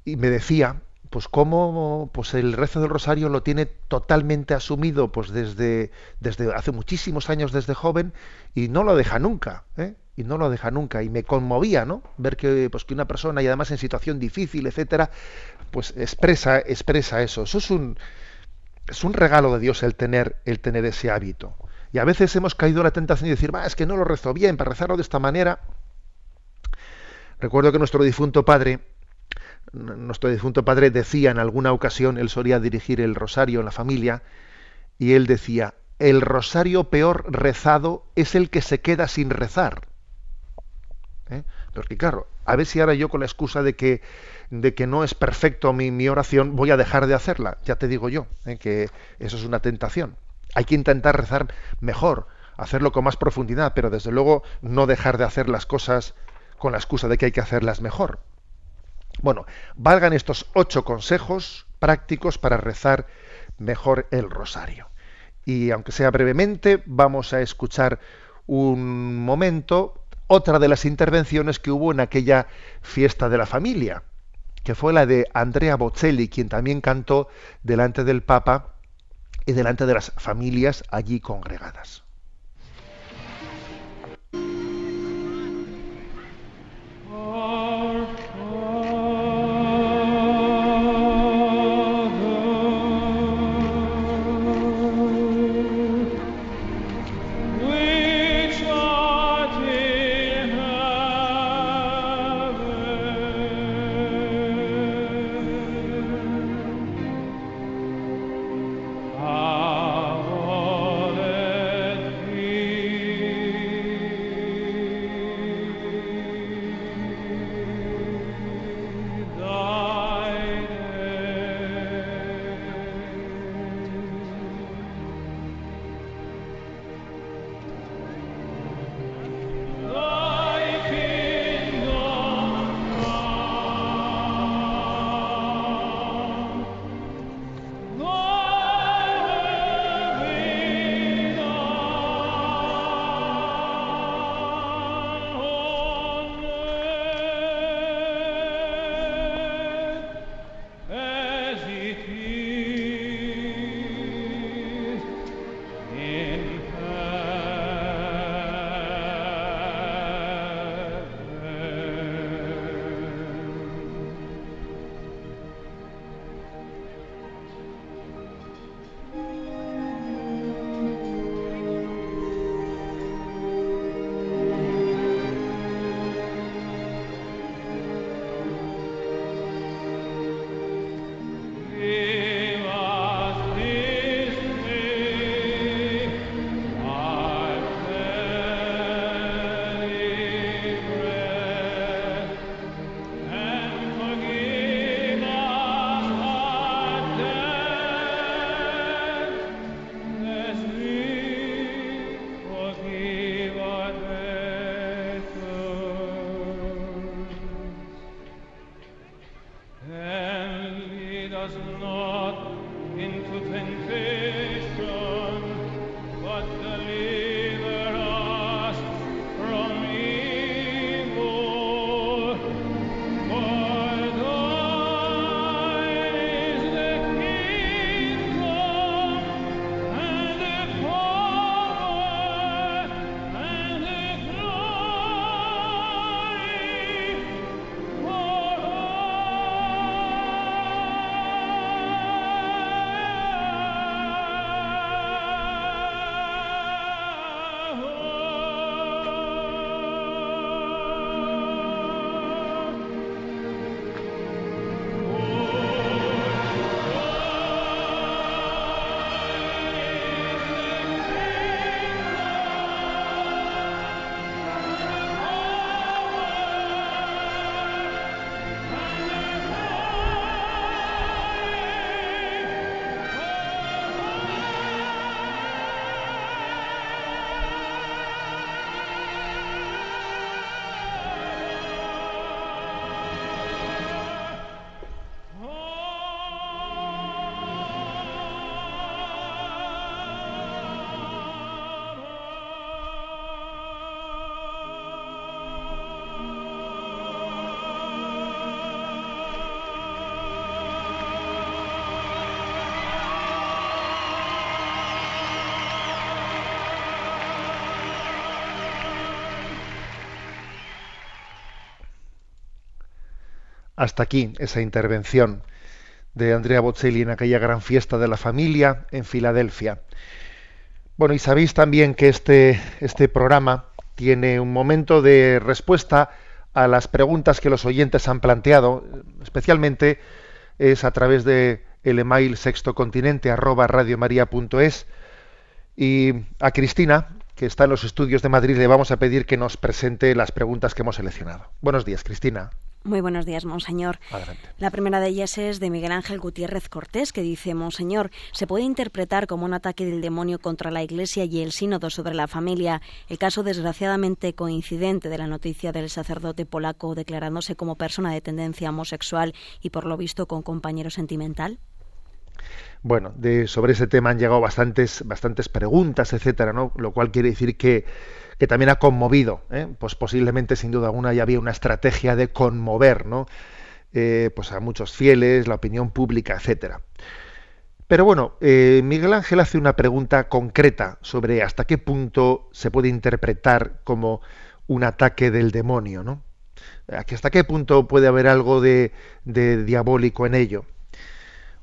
me decía, pues cómo pues el rezo del rosario lo tiene totalmente asumido pues desde, desde hace muchísimos años desde joven y no lo deja nunca ¿eh? Y no lo deja nunca y me conmovía no ver que pues que una persona y además en situación difícil etcétera pues expresa, expresa eso. Eso es un, es un regalo de Dios el tener, el tener ese hábito. Y a veces hemos caído en la tentación de decir, va, es que no lo rezo bien, para rezarlo de esta manera. Recuerdo que nuestro difunto padre, nuestro difunto padre decía en alguna ocasión, él solía dirigir el rosario en la familia, y él decía, el rosario peor rezado es el que se queda sin rezar. ¿Eh? Porque claro, a ver si ahora yo con la excusa de que de que no es perfecto mi, oración, voy a dejar de hacerla. Ya te digo yo, ¿eh? que eso es una tentación. Hay que intentar rezar mejor, hacerlo con más profundidad, pero desde luego no dejar de hacer las cosas con la excusa de que hay que hacerlas mejor. Bueno, valgan estos ocho consejos prácticos para rezar mejor el rosario. Y aunque sea brevemente, vamos a escuchar un momento otra de las intervenciones que hubo en aquella fiesta de la familia que fue la de Andrea Bocelli, quien también cantó delante del Papa y delante de las familias allí congregadas. Hasta aquí esa intervención de Andrea Bocelli en aquella gran fiesta de la familia en Filadelfia. Bueno, y sabéis también que este, este programa tiene un momento de respuesta a las preguntas que los oyentes han planteado, especialmente es a través de el email sextocontinente arroba radiomaria.es y a Cristina, que está en los estudios de Madrid, le vamos a pedir que nos presente las preguntas que hemos seleccionado. Buenos días, Cristina. Muy buenos días, Monseñor. La primera de ellas es de Miguel Ángel Gutiérrez Cortés, que dice, Monseñor, ¿se puede interpretar como un ataque del demonio contra la Iglesia y el sínodo sobre la familia el caso desgraciadamente coincidente de la noticia del sacerdote polaco declarándose como persona de tendencia homosexual y por lo visto con compañero sentimental? Bueno, de, sobre ese tema han llegado bastantes, bastantes preguntas, etcétera, ¿no? Lo cual quiere decir que que también ha conmovido, ¿eh? pues posiblemente sin duda alguna ya había una estrategia de conmover, ¿no? Eh, pues a muchos fieles, la opinión pública, etcétera. Pero bueno, eh, Miguel Ángel hace una pregunta concreta sobre hasta qué punto se puede interpretar como un ataque del demonio, ¿no? ¿Hasta qué punto puede haber algo de, diabólico en ello?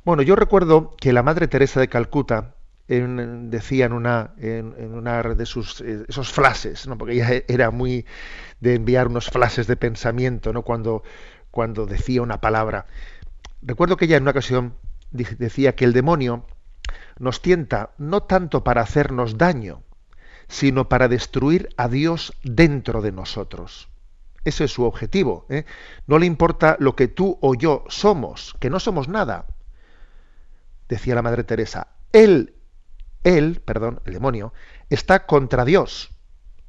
Bueno, yo recuerdo que la Madre Teresa de Calcuta, decía en una, en, una de sus eh, esos flashes, porque ella era muy de enviar unos flashes de pensamiento ¿no? cuando, cuando decía una palabra. Recuerdo que ella en una ocasión decía que el demonio nos tienta no tanto para hacernos daño, sino para destruir a Dios dentro de nosotros. Ese es su objetivo. ¿eh? No le importa lo que tú o yo somos, que no somos nada. Decía la Madre Teresa, Él él, perdón, el demonio, está contra Dios.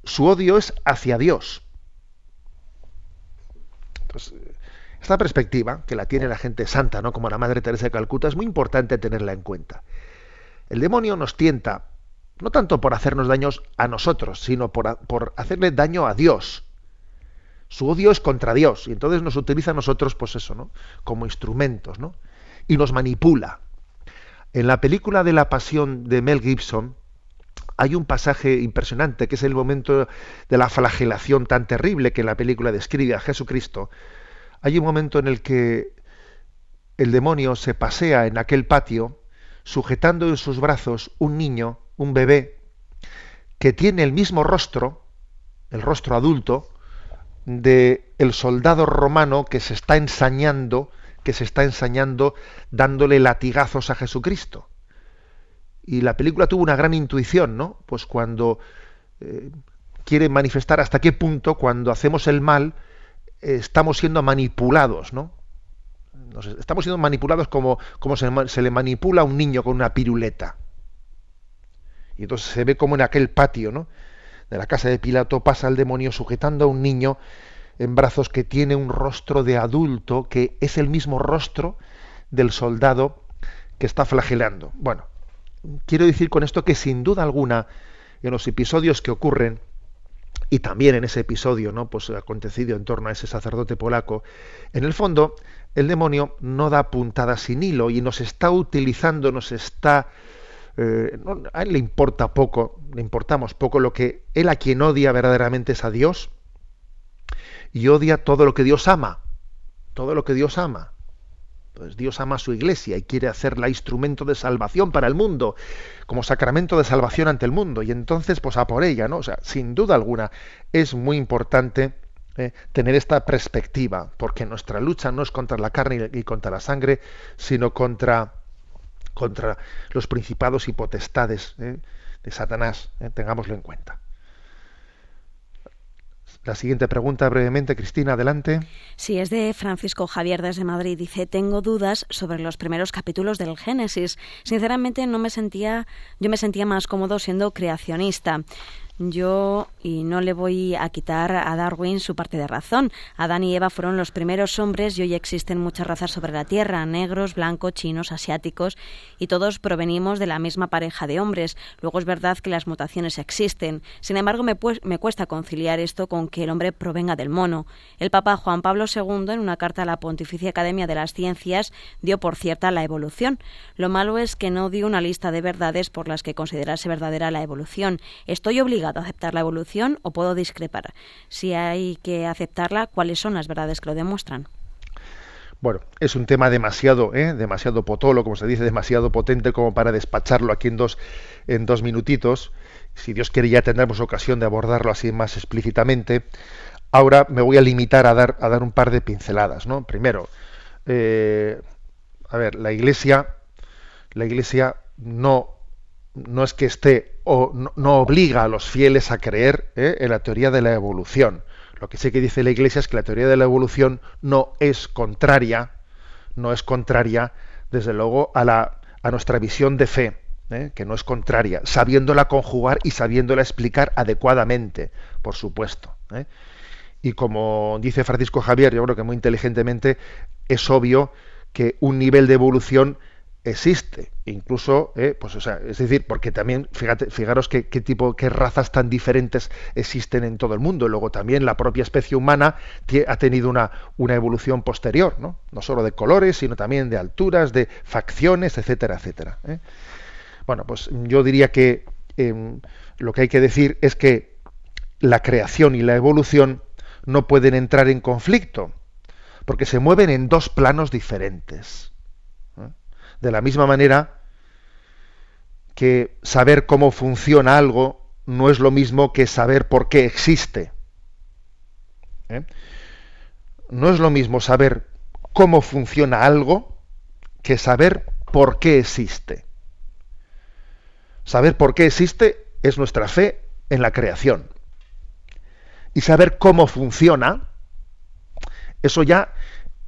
Su odio es hacia Dios. Entonces, esta perspectiva, que la tiene la gente santa, ¿no? como la Madre Teresa de Calcuta, es muy importante tenerla en cuenta. El demonio nos tienta, no tanto por hacernos daños a nosotros, sino por, por hacerle daño a Dios. Su odio es contra Dios, y entonces nos utiliza a nosotros, pues eso, ¿no? Como instrumentos, ¿no? Y nos manipula. En la película de la Pasión de Mel Gibson hay un pasaje impresionante que es el momento de la flagelación tan terrible que la película describe a Jesucristo. Hay un momento en el que el demonio se pasea en aquel patio sujetando en sus brazos un niño, un bebé, que tiene el mismo rostro, el rostro adulto, de el soldado romano que se está ensañando que se está ensañando dándole latigazos a Jesucristo. Y la película tuvo una gran intuición, ¿no? Pues cuando eh, quiere manifestar hasta qué punto cuando hacemos el mal eh, estamos siendo manipulados, ¿no? estamos siendo manipulados como, como se, se, le manipula a un niño con una piruleta. Y entonces se ve como en aquel patio, ¿no? De la casa de Pilato pasa el demonio sujetando a un niño en brazos que tiene un rostro de adulto que es el mismo rostro del soldado que está flagelando. Bueno, quiero decir con esto que sin duda alguna en los episodios que ocurren y también en ese episodio, ¿no? Pues acontecido en torno a ese sacerdote polaco, en el fondo el demonio no da puntadas sin hilo y nos está utilizando, nos está eh, a él le importa poco, le importamos poco lo que él a quien odia verdaderamente es a Dios y odia todo lo que Dios ama, todo lo que Dios ama. Pues Dios ama a su iglesia y quiere hacerla instrumento de salvación para el mundo, como sacramento de salvación ante el mundo. Y entonces, pues a por ella, ¿no? O sea, sin duda alguna, es muy importante eh, tener esta perspectiva, porque nuestra lucha no es contra la carne y contra la sangre, sino contra, contra los principados y potestades eh, de Satanás. Eh, tengámoslo en cuenta. La siguiente pregunta brevemente, Cristina, adelante. Sí, es de Francisco Javier desde Madrid. Dice, tengo dudas sobre los primeros capítulos del Génesis. Sinceramente no me sentía, yo me sentía más cómodo siendo creacionista. Yo, y no le voy a quitar a Darwin su parte de razón, Adán y Eva fueron los primeros hombres y hoy existen muchas razas sobre la Tierra, negros, blancos, chinos, asiáticos, y todos provenimos de la misma pareja de hombres. Luego es verdad que las mutaciones existen. Sin embargo, me, me cuesta conciliar esto con que el hombre provenga del mono. El Papa Juan Pablo II, en una carta a la Pontificia Academia de las Ciencias, dio por cierta la evolución. Lo malo es que no dio una lista de verdades por las que considerase verdadera la evolución. Estoy obligado a aceptar la evolución o puedo discrepar? Si hay que aceptarla, ¿cuáles son las verdades que lo demuestran? Bueno, es un tema demasiado, ¿eh? demasiado potolo, como se dice, demasiado potente como para despacharlo aquí en dos, en dos minutitos. Si Dios quiere ya tendremos ocasión de abordarlo así más explícitamente. Ahora me voy a limitar a dar, a dar un par de pinceladas. ¿no? Primero, eh, a ver, la Iglesia, la Iglesia no, no es que esté o no, obliga a los fieles a creer ¿eh? en la teoría de la evolución. Lo que sí que dice la Iglesia es que la teoría de la evolución no es contraria, no es contraria, desde luego, a, la, a nuestra visión de fe, ¿eh? que no es contraria, sabiéndola conjugar y sabiéndola explicar adecuadamente, por supuesto y como dice Francisco Javier, yo creo que muy inteligentemente, es obvio que un nivel de evolución existe, incluso, eh, pues, o sea, es decir, porque también, fíjate, fijaros qué, tipo, qué razas tan diferentes existen en todo el mundo. Y luego también la propia especie humana ha tenido una, una evolución posterior, ¿no? No solo de colores, sino también de alturas, de facciones, etcétera, etcétera. ¿eh? Bueno, pues yo diría que em, lo que hay que decir es que la creación y la evolución no pueden entrar en conflicto, porque se mueven en dos planos diferentes. De la misma manera que saber cómo funciona algo no es lo mismo que saber por qué existe. ¿eh? No es lo mismo saber cómo funciona algo que saber por qué existe. Saber por qué existe es nuestra fe en la creación y saber cómo funciona, eso ya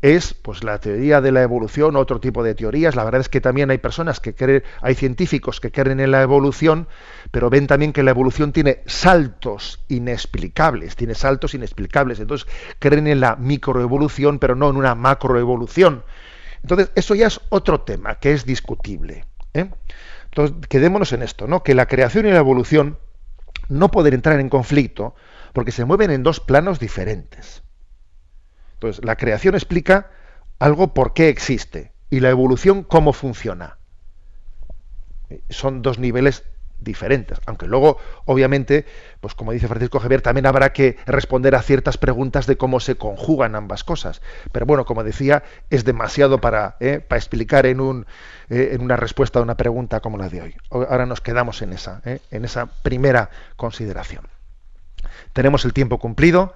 es pues la teoría de la evolución, otro tipo de teorías. La verdad es que también hay personas que creen, hay científicos que creen en la evolución, pero ven también que la evolución tiene saltos inexplicables, tiene saltos inexplicables. Entonces creen en la microevolución, pero no en una macroevolución. Entonces, eso ya es otro tema que es discutible. ¿eh? Entonces, quedémonos en esto, ¿no? Que la creación y la evolución no pueden entrar en conflicto, porque se mueven en dos planos diferentes. Entonces, la creación explica algo por qué existe y la evolución cómo funciona. Son dos niveles diferentes, aunque luego, obviamente, pues como dice Francisco Javier, también habrá que responder a ciertas preguntas de cómo se conjugan ambas cosas. Pero bueno, como decía, es demasiado para, eh, para explicar en, un, eh, en una respuesta a una pregunta como la de hoy. Ahora nos quedamos en esa, eh, en esa primera consideración. Tenemos el tiempo cumplido.